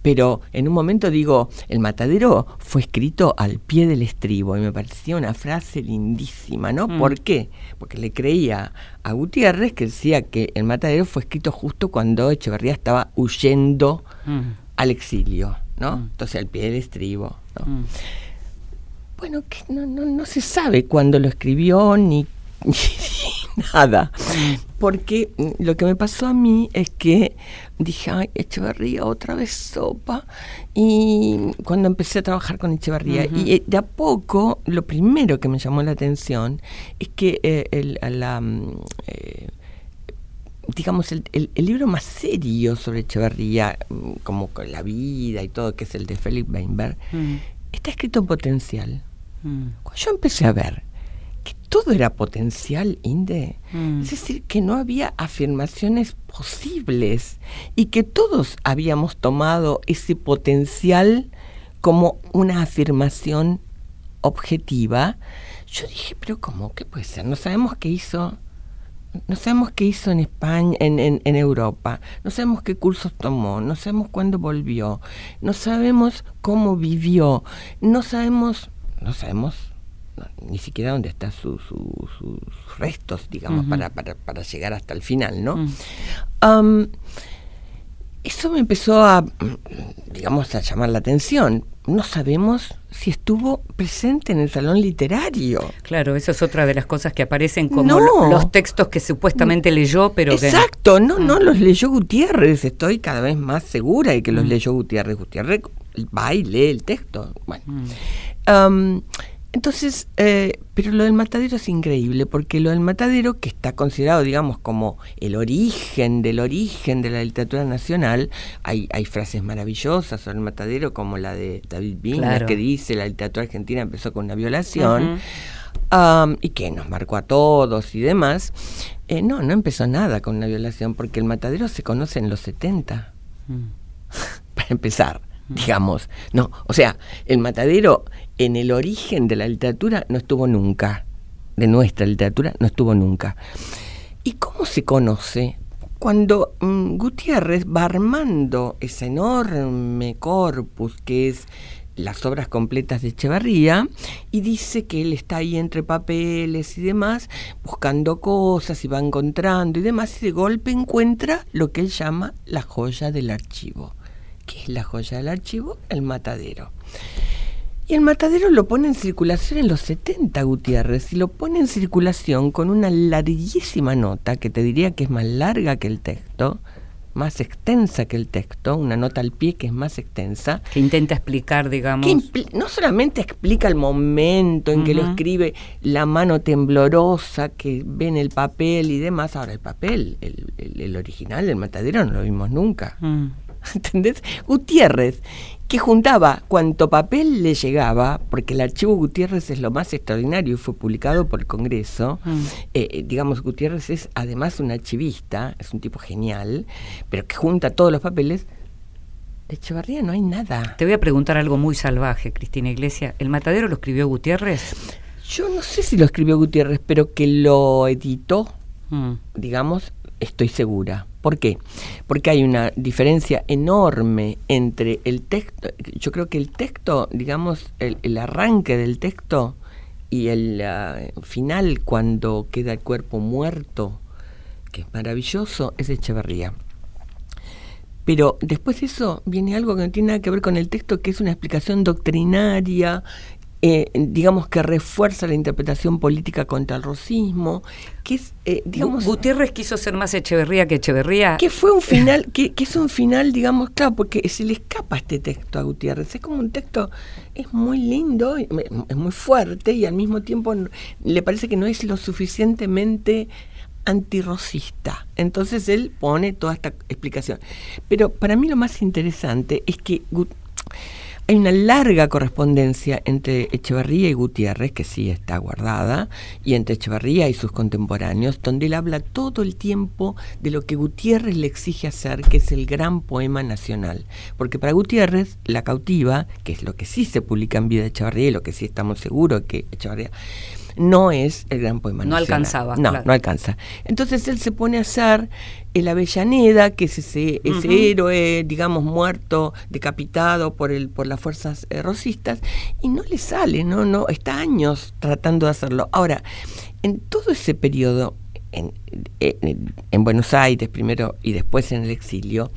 Speaker 5: Pero en un momento digo, el matadero fue escrito al pie del estribo y me parecía una frase lindísima, ¿no?
Speaker 2: Mm.
Speaker 5: ¿Por qué? Porque le creía a Gutiérrez que decía que el matadero fue escrito justo cuando Echeverría estaba huyendo
Speaker 2: Mm,
Speaker 5: al exilio, ¿no?
Speaker 2: Mm.
Speaker 5: Entonces al pie del estribo, ¿no?
Speaker 2: Mm.
Speaker 5: Bueno, que no, no, no se sabe cuándo lo escribió ni, [laughs] ni nada. Porque mm, lo que me pasó a mí es que dije, ay, Echeverría, otra vez sopa. Y cuando empecé a trabajar con Echeverría,
Speaker 2: Ujú.
Speaker 5: y eh, de a poco, lo primero que me llamó la atención es que eh, el, la, mm, eh, digamos, el, el- el libro más serio sobre Echeverría, mm, como con la vida y todo, que es el de Félix Weinberg,
Speaker 2: Mm,
Speaker 5: está escrito en potencial.
Speaker 2: Mm,
Speaker 5: Cuando yo empecé a ver que todo era potencial, Inde,
Speaker 2: Mm.
Speaker 5: es decir, que no había afirmaciones posibles y que todos habíamos tomado ese potencial como una afirmación objetiva, yo dije, pero ¿cómo? ¿Qué puede ser? No sabemos qué hizo. No sabemos qué hizo en España, en, en- en Europa, no sabemos qué cursos tomó, no sabemos cuándo volvió, no sabemos cómo vivió, no sabemos, no sabemos ni siquiera dónde están su, su- sus restos, digamos, para, para, para llegar hasta el final, ¿no? Am, eso me empezó a, digamos, a llamar la atención. No sabemos si estuvo presente en el salón literario.
Speaker 2: Claro, eso es otra de las cosas que aparecen como
Speaker 5: No.
Speaker 2: los textos que supuestamente leyó, pero que...
Speaker 5: Exacto, no, no
Speaker 2: Mm.
Speaker 5: los leyó Gutiérrez, estoy cada vez más segura de que los
Speaker 2: Mm.
Speaker 5: leyó Gutiérrez. Gutiérrez va y lee el texto. Bueno.
Speaker 2: Mm.
Speaker 5: Entonces, eh, pero lo del matadero es increíble, porque lo del matadero, que está considerado, digamos, como el origen del origen de la literatura nacional, hay, hay frases maravillosas sobre el matadero, como la de David
Speaker 2: Claro.
Speaker 5: que dice la literatura argentina empezó con una violación. Am, y que nos marcó a todos y demás. Eh, no, no empezó nada con una violación, porque el matadero se conoce en los 70
Speaker 2: Mm. [laughs]
Speaker 5: para empezar, digamos. No, o sea, el matadero en el origen de la literatura no estuvo nunca. De nuestra literatura no estuvo nunca. ¿Y cómo se conoce? Cuando mm, Gutiérrez va armando ese enorme corpus que es las obras completas de Echevarría y dice que él está ahí entre papeles y demás, buscando cosas y va encontrando y demás, y de golpe encuentra lo que él llama la joya del archivo, ¿Qué es la joya del archivo? El matadero. Y el matadero lo pone en circulación en los 70, Gutiérrez, y lo pone en circulación con una larguísima nota, que te diría que es más larga que el texto, más extensa que el texto, una nota al pie que es más extensa.
Speaker 2: Que intenta explicar, digamos.
Speaker 5: Que no solamente explica el momento en que lo escribe, la mano temblorosa que ve en el papel y demás. Ahora, el papel, el, original del matadero no lo vimos nunca. Mm. [laughs] ¿Entendés? Gutiérrez, que juntaba cuanto papel le llegaba, porque el archivo Gutiérrez es lo más extraordinario y fue publicado por el Congreso. Mm. Eh, eh, digamos, Gutiérrez es además un archivista, es un tipo genial, pero que junta todos los papeles. De Echevarría no hay nada.
Speaker 2: Te voy a preguntar algo muy salvaje, Cristina Iglesia. ¿El matadero lo escribió Gutiérrez?
Speaker 5: Yo no sé si lo escribió Gutiérrez, pero que lo editó, mm. digamos, estoy segura. ¿Por qué? Porque hay una diferencia enorme entre el texto, yo creo que el texto, digamos, el, arranque del texto y el final cuando queda el cuerpo muerto, que es maravilloso, es Echeverría. Pero después de eso viene algo que no tiene nada que ver con el texto, que es una explicación doctrinaria, eh, digamos que refuerza la interpretación política contra el racismo, que es, eh, digamos...
Speaker 2: Gutiérrez quiso ser más Echeverría que Echeverría.
Speaker 5: Que fue un final, [laughs] que, es un final, digamos, claro, porque se le escapa este texto a Gutiérrez, es como un texto, es muy lindo, es muy fuerte y al mismo tiempo le parece que no es lo suficientemente antirrocista. Entonces él pone toda esta explicación. Pero para mí lo más interesante es que hay una larga correspondencia entre Echevarría y Gutiérrez, que sí está guardada, y entre Echevarría y sus contemporáneos, donde él habla todo el tiempo de lo que Gutiérrez le exige hacer, que es el gran poema nacional. Porque para Gutiérrez, La cautiva, que es lo que sí se publica en vida de Echevarría y lo que sí estamos seguros que Echevarría no es el gran poema
Speaker 2: no alcanzaba.
Speaker 5: No, no alcanza. Entonces él se pone a hacer el Avellaneda, que es ese, héroe, digamos, muerto, decapitado por, el, por las fuerzas eh, rosistas, y no le sale, no, no, está años tratando de hacerlo. Ahora, en todo ese periodo, en, en Buenos Aires primero y después en el exilio,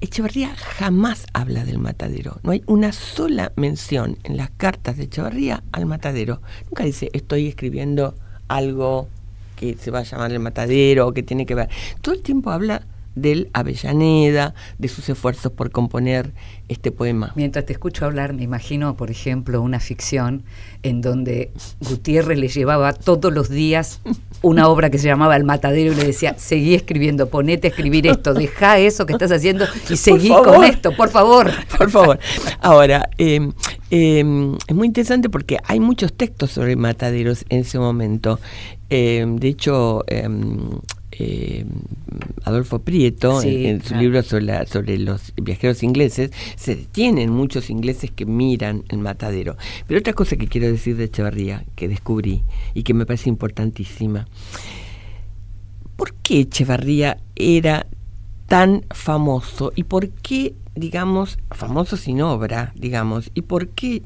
Speaker 5: Echevarría jamás habla del matadero. No hay una sola mención en las cartas de Echevarría al matadero. Nunca dice estoy escribiendo algo que se va a llamar el matadero o que tiene que ver. Todo el tiempo habla del Avellaneda, de sus esfuerzos por componer este poema.
Speaker 2: Mientras te escucho hablar, me imagino, por ejemplo, una ficción en donde Gutiérrez le llevaba todos los días una obra que se llamaba El Matadero y le decía, seguí escribiendo, ponete a escribir esto, deja eso que estás haciendo y seguí con esto, por favor. [laughs]
Speaker 5: Por favor. Ahora, em, em, es muy interesante porque hay muchos textos sobre mataderos en ese momento. Em, de hecho, eh, Adolfo Prieto, en, su libro sobre, sobre, los viajeros ingleses, se detienen muchos ingleses que miran el matadero. Pero otra cosa que quiero decir de Echevarría, que descubrí y que me parece importantísima, ¿por qué Echevarría era tan famoso y por qué, digamos, famoso sin obra, digamos, y por qué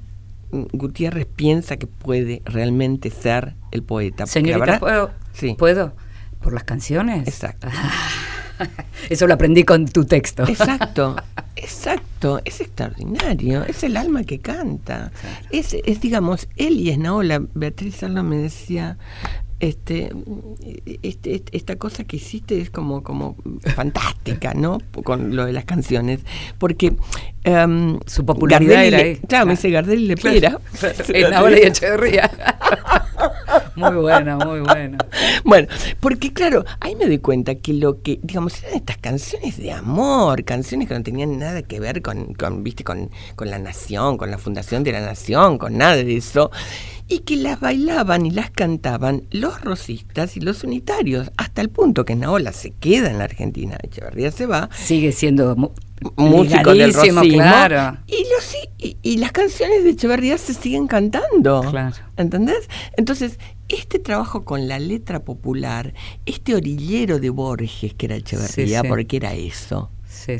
Speaker 5: Gutiérrez piensa que puede realmente ser el poeta?
Speaker 2: Señorita, ¿puedo? Sí. ¿puedo? ¿Por las canciones?
Speaker 5: Exacto. [laughs]
Speaker 2: Eso lo aprendí con tu texto.
Speaker 5: Exacto, [laughs] exacto, es extraordinario, es el alma que canta. Es, es, digamos, él y Esnaola, Beatriz Salva me decía, este, este, esta cosa que hiciste es como, como fantástica, ¿no? Con lo de las canciones, porque
Speaker 2: um, su popularidad era ahí.
Speaker 5: Claro, me dice Gardel y Lepera.
Speaker 2: Esnaola y Echeverría. [laughs] Muy buena, muy buena. [laughs]
Speaker 5: Bueno, porque claro, ahí me doy cuenta que lo que, digamos, eran estas canciones de amor, canciones que no tenían nada que ver con, con viste, con, con la nación, con la fundación de la nación, con nada de eso y que las bailaban y las cantaban los rosistas y los unitarios, hasta el punto que Naola se queda en la Argentina, Echeverría se va.
Speaker 2: Sigue siendo
Speaker 5: músico del rosismo. Claro. Y, los, y, las canciones de Echeverría se siguen cantando. Claro. ¿Entendés? Entonces, este trabajo con la letra popular, este orillero de Borges que era Echeverría, porque era eso.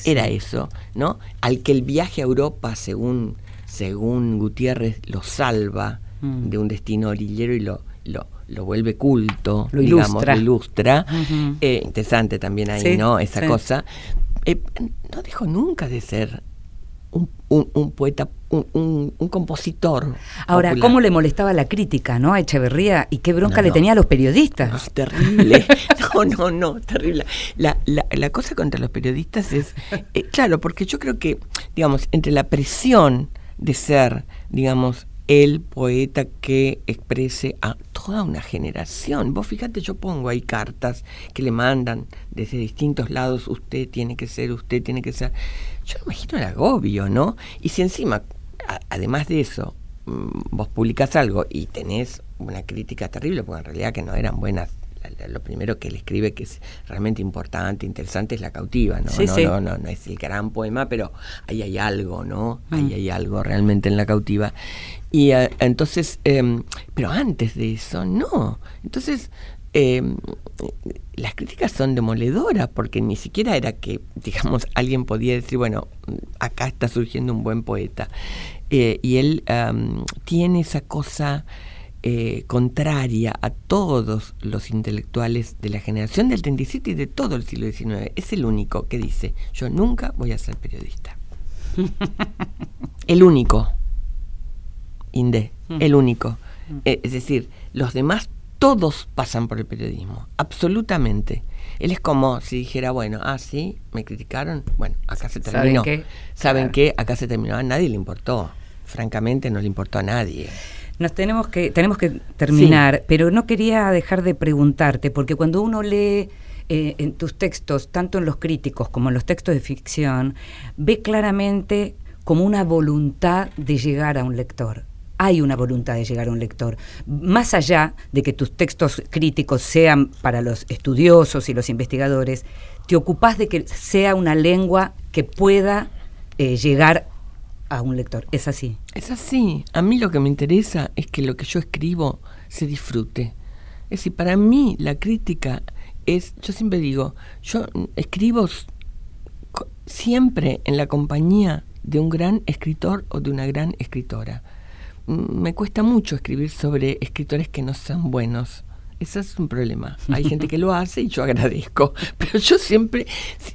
Speaker 5: era eso, ¿no? Al que el viaje a Europa, según, según Gutiérrez, lo salva mm. de un destino orillero y lo, lo, lo vuelve culto, lo digamos, ilustra. lo ilustra. Eh, interesante también ahí, ¿no? Esa cosa. Eh, no dejó nunca de ser un, un- un poeta, un, un- compositor.
Speaker 2: Ahora,
Speaker 5: popular.
Speaker 2: ¿cómo le molestaba la crítica, no? A Echeverría y qué bronca
Speaker 5: No,
Speaker 2: le tenía a los periodistas.
Speaker 5: terrible. [laughs] No, no, no, terrible. La, la, la cosa contra los periodistas es, eh, claro, porque yo creo que, digamos, entre la presión de ser, digamos, el poeta que exprese a toda una generación. Vos fíjate, yo pongo ahí cartas que le mandan desde distintos lados, usted tiene que ser, usted tiene que ser. Yo me imagino el agobio, ¿no? Y si encima, a- además de eso, mm, vos publicás algo y tenés una crítica terrible, porque en realidad que no eran buenas. Lo primero que él escribe que es realmente importante, interesante, es La cautiva, ¿no?
Speaker 2: Sí,
Speaker 5: no,
Speaker 2: sí.
Speaker 5: no, no, no es el gran poema, pero ahí hay algo, ¿no? Ahí
Speaker 2: Mm.
Speaker 5: hay algo realmente en La cautiva. Y eh, entonces, em, pero antes de eso, no. Entonces, em, las críticas son demoledoras, porque ni siquiera era que, digamos, [laughs] alguien podía decir, bueno, acá está surgiendo un buen poeta. Eh, y él am, tiene esa cosa eh, contraria a todos los intelectuales de la generación del 37 y de todo el siglo XIX. Es el único que dice, yo nunca voy a ser periodista. el único. Inde,
Speaker 2: Mm.
Speaker 5: el único. Eh, es decir, los demás todos pasan por el periodismo, absolutamente. Él es como si dijera, bueno, ah, sí, me criticaron, bueno, acá se
Speaker 2: ¿Saben
Speaker 5: terminó.
Speaker 2: qué?
Speaker 5: ¿Saben
Speaker 2: Claro.
Speaker 5: qué? Acá se terminó, a nadie le importó. Francamente no le importó a nadie.
Speaker 2: Nos tenemos que, tenemos que terminar, pero no quería dejar de preguntarte, porque cuando uno lee eh, en tus textos, tanto en los críticos como en los textos de ficción, ve claramente como una voluntad de llegar a un lector. Hay una voluntad de llegar a un lector. Más allá de que tus textos críticos sean para los estudiosos y los investigadores, te ocupás de que sea una lengua que pueda eh, llegar a un lector. Es así.
Speaker 5: Es así. A mí lo que me interesa es que lo que yo escribo se disfrute. Es decir, para mí la crítica es, yo siempre digo, yo escribo siempre en la compañía de un gran escritor o de una gran escritora. Me cuesta mucho escribir sobre escritores que no son buenos. Ese es un problema. Hay gente que lo hace y yo agradezco, [laughs] pero yo siempre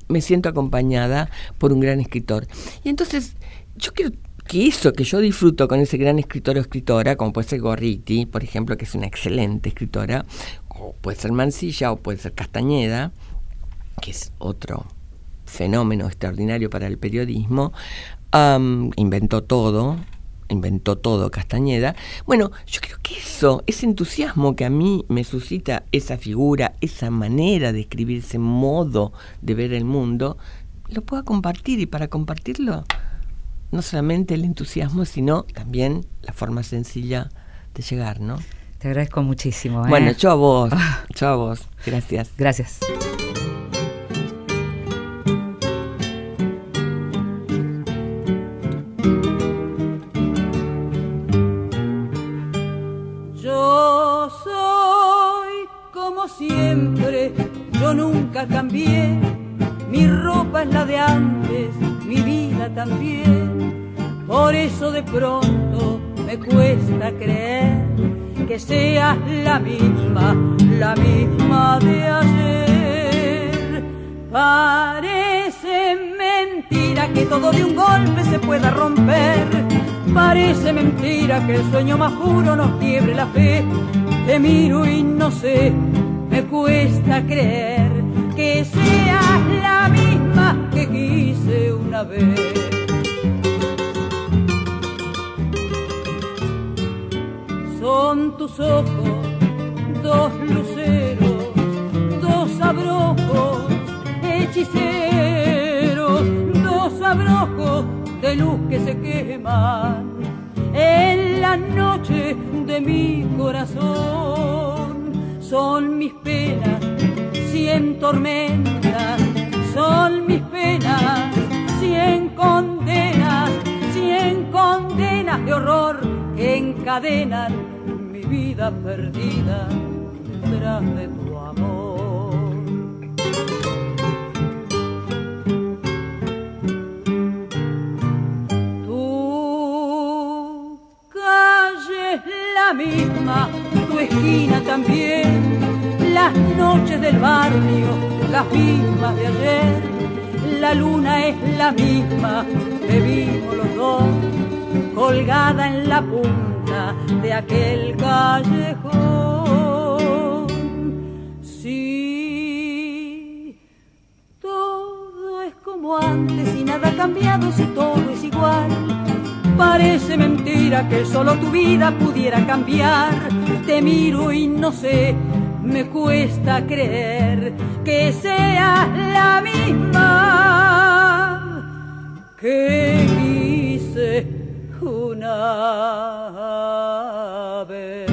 Speaker 5: me siento acompañada por un gran escritor. Y entonces, yo quiero que eso que yo disfruto con ese gran escritor o escritora, como puede ser Gorriti, por ejemplo, que es una excelente escritora, o puede ser Mansilla, o puede ser Castañeda, que es otro fenómeno extraordinario para el periodismo, inventó todo, inventó todo Castañeda. Bueno, yo creo que eso, ese entusiasmo que a mí me suscita esa figura, esa manera de escribir, ese modo de ver el mundo, lo puedo compartir y para compartirlo, no solamente el entusiasmo, sino también la forma sencilla de llegar, ¿no?
Speaker 2: Te agradezco muchísimo. ¿eh?
Speaker 5: Bueno, yo a vos, yo a vos, gracias.
Speaker 2: Gracias.
Speaker 6: Yo nunca cambié. Mi ropa es la de antes, mi vida también. Por eso de pronto me cuesta creer que seas la misma, la misma de ayer. Parece mentira que todo de un golpe se pueda romper. Parece mentira que el sueño más puro nos quiebre la fe. Te miro y no sé, me cuesta creer que seas la misma que quise una vez. Son tus ojos, dos luceros, dos abrojos, hechiceros, dos abrojos de luz que se queman en la noche de mi corazón. Son mis penas, cien tormentas, son mis penas, cien condenas, cien condenas de horror que encadenan mi vida perdida tras de tu amor. Tu calle la misma, tu esquina también, las noches del barrio, las mismas de ayer, la luna es la misma, que vimos los dos, colgada en la punta de aquel callejón. Sí, todo es como antes y nada ha cambiado si todo es igual. Parece mentira que solo tu vida pudiera cambiar. Te miro y no sé me cuesta creer que sea la misma que hice una vez.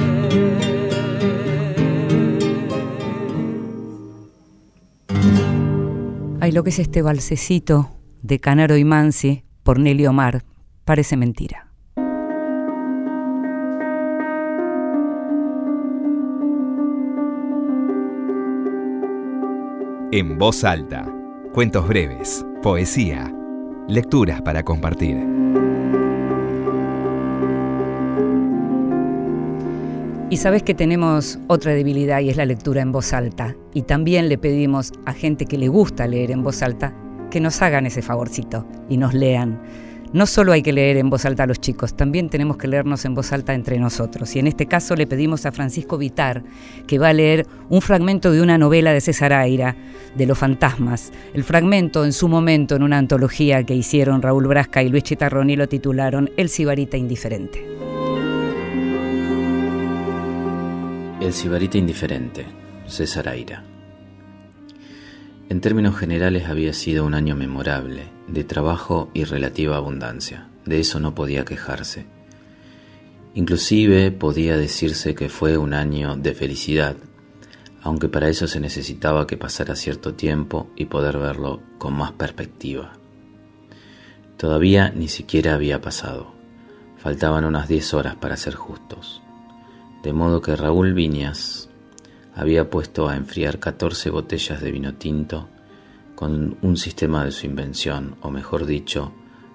Speaker 2: Ay, lo que es este balsecito de Canaro y Mansi por Nelly Omar parece mentira.
Speaker 3: En voz alta. Cuentos breves, poesía, lecturas para compartir.
Speaker 2: Y sabes que tenemos otra debilidad y es la lectura en voz alta. Y también le pedimos a gente que le gusta leer en voz alta que nos hagan ese favorcito y nos lean no solo hay que leer en voz alta a los chicos, también tenemos que leernos en voz alta entre nosotros. Y en este caso le pedimos a Francisco Vitar que va a leer un fragmento de una novela de César Aira, de los fantasmas. El fragmento en su momento en una antología que hicieron Raúl Brasca y Luis Chitarroni lo titularon El Sibarita Indiferente.
Speaker 7: El Sibarita Indiferente, César Aira. En términos generales había sido un año memorable, de trabajo y relativa abundancia. De eso no podía quejarse. Inclusive podía decirse que fue un año de felicidad, aunque para eso se necesitaba que pasara cierto tiempo y poder verlo con más perspectiva. Todavía ni siquiera había pasado. Faltaban unas diez horas para ser justos. De modo que Raúl Viñas había puesto a enfriar 14 botellas de vino tinto con un sistema de su invención, o mejor dicho,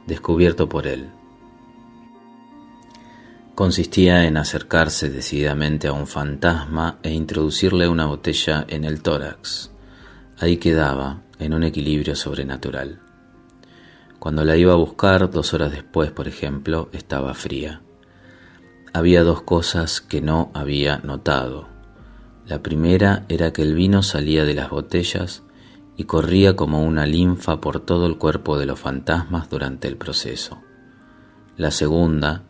Speaker 7: descubierto por él. Consistía en acercarse decididamente a un fantasma e introducirle una botella en el tórax. Ahí quedaba, en un equilibrio sobrenatural. Cuando la iba a buscar dos horas después, por ejemplo, estaba fría. Había dos cosas que no había notado. La primera era que el vino salía de las botellas y corría como una linfa por todo el cuerpo de los fantasmas durante el proceso. La segunda,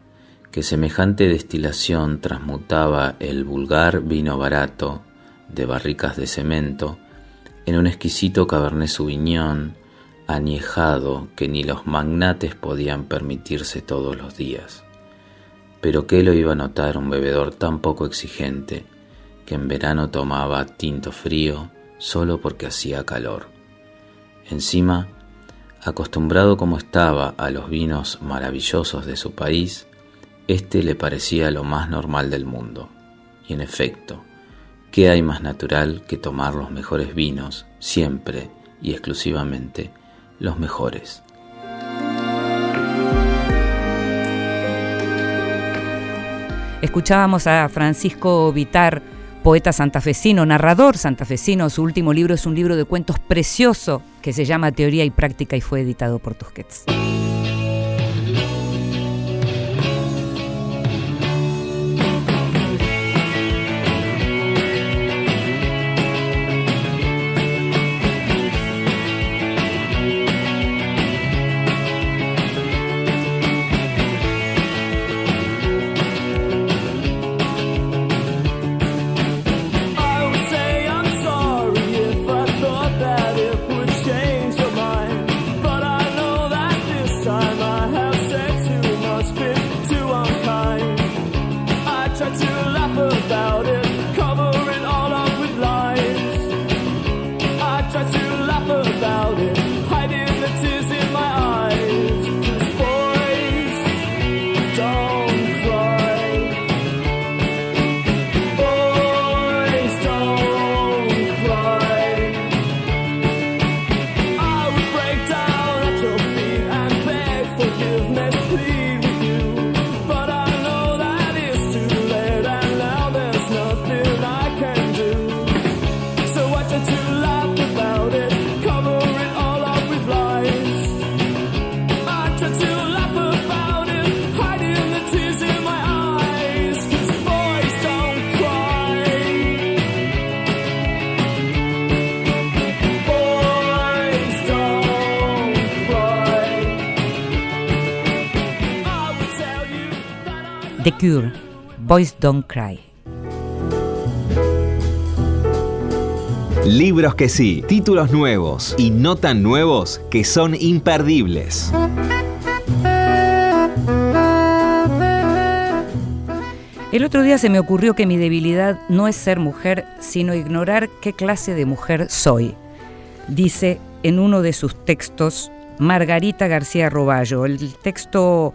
Speaker 7: que semejante destilación transmutaba el vulgar vino barato de barricas de cemento en un exquisito cabernet sauvignon añejado que ni los magnates podían permitirse todos los días. Pero qué lo iba a notar un bebedor tan poco exigente que en verano tomaba tinto frío solo porque hacía calor. Encima, acostumbrado como estaba a los vinos maravillosos de su país, este le parecía lo más normal del mundo. Y en efecto, ¿qué hay más natural que tomar los mejores vinos, siempre y exclusivamente los mejores?
Speaker 2: Escuchábamos a Francisco Vitar poeta santafesino, narrador santafesino. Su último libro es un libro de cuentos precioso que se llama Teoría y Práctica y fue editado por Tusquets. Cure, Boys Don't Cry.
Speaker 3: Libros que sí, títulos nuevos y no tan nuevos que son imperdibles.
Speaker 2: El otro día se me ocurrió que mi debilidad no es ser mujer, sino ignorar qué clase de mujer soy. Dice en uno de sus textos Margarita García Roballo. El texto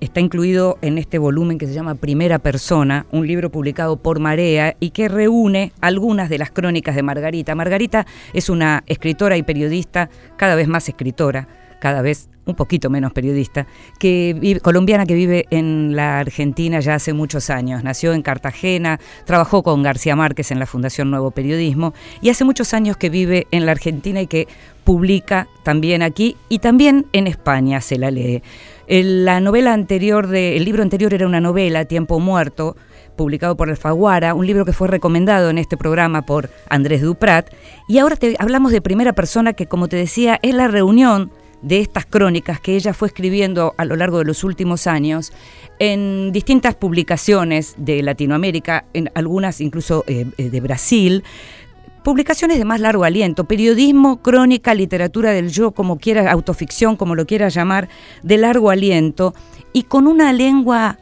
Speaker 2: está incluido en este volumen que se llama Primera Persona, un libro publicado por Marea y que reúne algunas de las crónicas de Margarita. Margarita es una escritora y periodista, cada vez más escritora, cada vez un poquito menos periodista, que colombiana que vive en la Argentina ya hace muchos años. Nació en Cartagena, trabajó con García Márquez en la Fundación Nuevo Periodismo y hace muchos años que vive en la Argentina y que publica también aquí y también en España se la lee. La novela anterior, de, el libro anterior era una novela, Tiempo Muerto, publicado por Alfaguara, un libro que fue recomendado en este programa por Andrés Duprat. Y ahora te, hablamos de primera persona, que como te decía, es la reunión de estas crónicas que ella fue escribiendo a lo largo de los últimos años en distintas publicaciones de Latinoamérica, en algunas incluso eh, eh, de Brasil, publicaciones de más largo aliento, periodismo, crónica, literatura del yo, como quiera, autoficción, como lo quiera llamar, de largo aliento, y con una lengua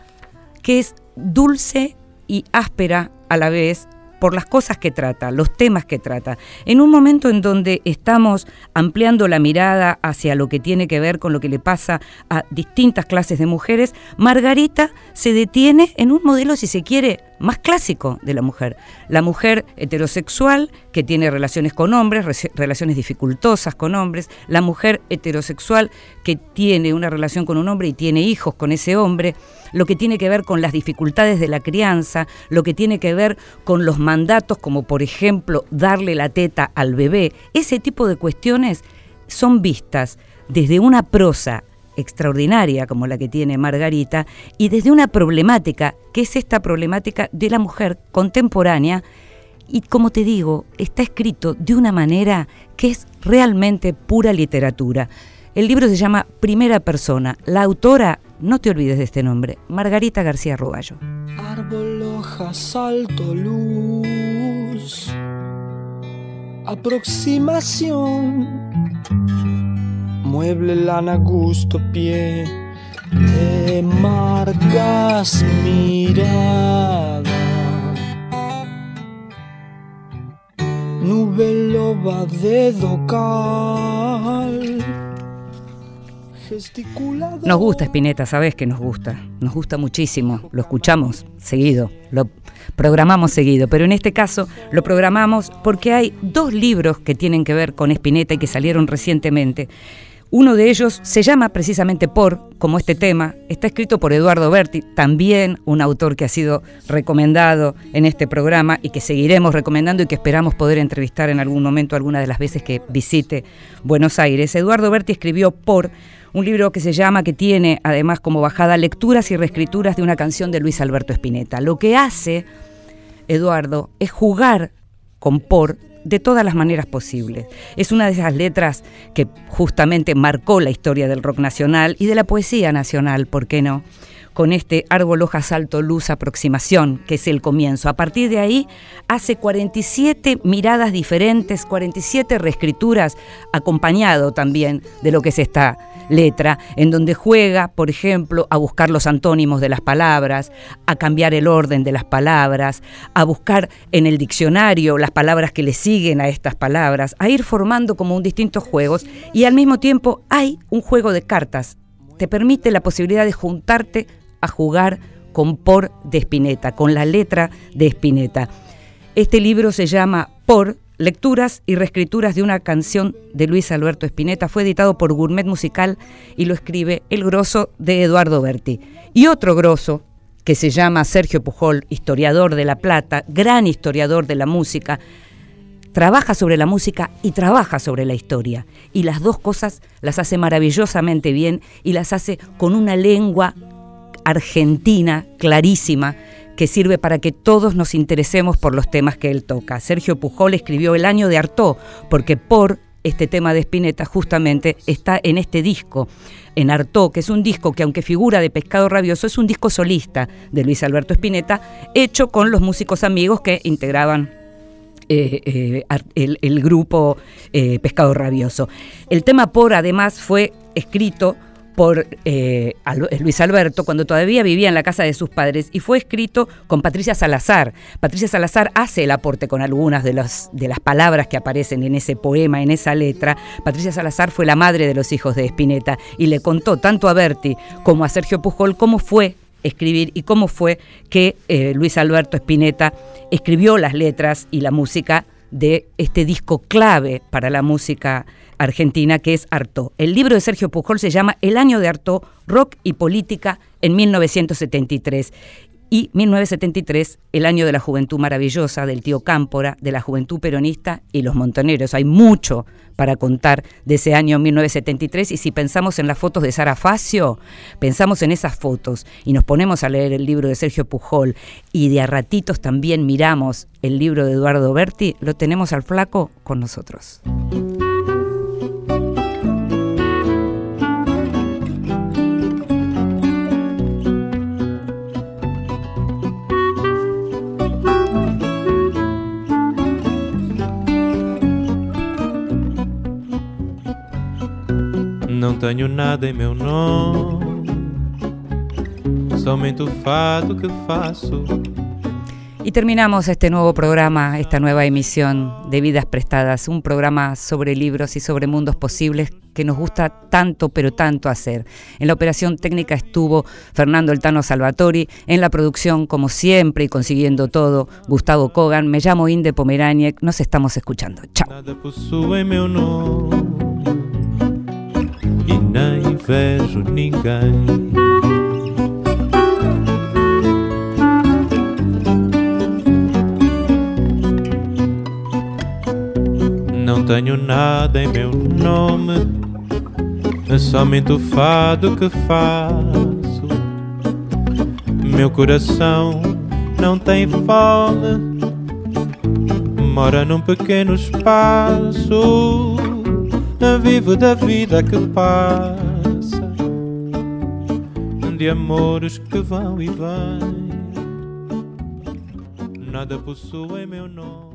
Speaker 2: que es dulce y áspera a la vez, por las cosas que trata, los temas que trata. En un momento en donde estamos ampliando la mirada hacia lo que tiene que ver con lo que le pasa a distintas clases de mujeres, Margarita se detiene en un modelo, si se quiere, más clásico de la mujer. La mujer heterosexual que tiene relaciones con hombres, relaciones dificultosas con hombres, la mujer heterosexual que tiene una relación con un hombre y tiene hijos con ese hombre, lo que tiene que ver con las dificultades de la crianza, lo que tiene que ver con los mandatos como por ejemplo darle la teta al bebé, ese tipo de cuestiones son vistas desde una prosa extraordinaria como la que tiene Margarita y desde una problemática, que es esta problemática de la mujer contemporánea, y como te digo, está escrito de una manera que es realmente pura literatura. El libro se llama Primera Persona. La autora, no te olvides de este nombre, Margarita García Roballo.
Speaker 8: Árbol, hoja, luz. Aproximación. Mueble, lana, gusto, pie. Te marcas mirada. Nube loba de docal
Speaker 2: nos gusta Spinetta, sabes que nos gusta, nos gusta muchísimo, lo escuchamos seguido, lo programamos seguido, pero en este caso lo programamos porque hay dos libros que tienen que ver con Spinetta y que salieron recientemente. Uno de ellos se llama precisamente Por, como este tema, está escrito por Eduardo Berti, también un autor que ha sido recomendado en este programa y que seguiremos recomendando y que esperamos poder entrevistar en algún momento alguna de las veces que visite Buenos Aires. Eduardo Berti escribió Por, un libro que se llama, que tiene además como bajada lecturas y reescrituras de una canción de Luis Alberto Spinetta. Lo que hace Eduardo es jugar con por de todas las maneras posibles. Es una de esas letras que justamente marcó la historia del rock nacional y de la poesía nacional, ¿por qué no? con este árbol hoja salto luz aproximación, que es el comienzo. A partir de ahí hace 47 miradas diferentes, 47 reescrituras, acompañado también de lo que es esta letra, en donde juega, por ejemplo, a buscar los antónimos de las palabras, a cambiar el orden de las palabras, a buscar en el diccionario las palabras que le siguen a estas palabras, a ir formando como un distintos juegos y al mismo tiempo hay un juego de cartas. Te permite la posibilidad de juntarte a jugar con Por de Spinetta, con la letra de Spinetta. Este libro se llama Por, Lecturas y reescrituras de una canción de Luis Alberto Spinetta. Fue editado por Gourmet Musical y lo escribe El Grosso de Eduardo Berti. Y otro grosso, que se llama Sergio Pujol, historiador de La Plata, gran historiador de la música, trabaja sobre la música y trabaja sobre la historia. Y las dos cosas las hace maravillosamente bien y las hace con una lengua argentina clarísima que sirve para que todos nos interesemos por los temas que él toca. Sergio Pujol escribió El año de Artaud, porque por este tema de Spinetta justamente está en este disco, en Artó, que es un disco que aunque figura de Pescado Rabioso, es un disco solista de Luis Alberto Spinetta, hecho con los músicos amigos que integraban eh, eh, el, grupo eh, Pescado Rabioso. El tema por además fue escrito por eh, Luis Alberto cuando todavía vivía en la casa de sus padres y fue escrito con Patricia Salazar. Patricia Salazar hace el aporte con algunas de, las palabras que aparecen en ese poema, en esa letra. Patricia Salazar fue la madre de los hijos de Spinetta y le contó tanto a Berti como a Sergio Pujol cómo fue escribir y cómo fue que eh, Luis Alberto Spinetta escribió las letras y la música de este disco clave para la música argentina, que es Artaud. El libro de Sergio Pujol se llama El año de Artaud, Rock y Política en 1973 y 1973, el año de la juventud maravillosa, del tío Cámpora, de la juventud peronista y los montoneros. Hay mucho para contar de ese año 1973 y si pensamos en las fotos de Sara Facio, pensamos en esas fotos y nos ponemos a leer el libro de Sergio Pujol y de a ratitos también miramos el libro de Eduardo Berti, lo tenemos al flaco con nosotros.
Speaker 1: Tenho nada em meu nome, somente o fato que faço.
Speaker 2: Y terminamos este nuevo programa, esta nueva emisión de Vidas Prestadas, un programa sobre libros y sobre mundos posibles que nos gusta tanto, pero tanto hacer. En la operación técnica estuvo Fernando Eltano Salvatori, en la producción, como siempre, y consiguiendo todo, Gustavo Kogan. Me llamo Inde Pomeraniec, nos estamos escuchando. Chao.
Speaker 1: E nem vejo ninguém. Não tenho nada em meu nome, é somente o fado que faço. Meu coração não tem fome, mora num pequeno espaço vivo da vida que passa, de amores que vão e vêm. Nada possui meu nome.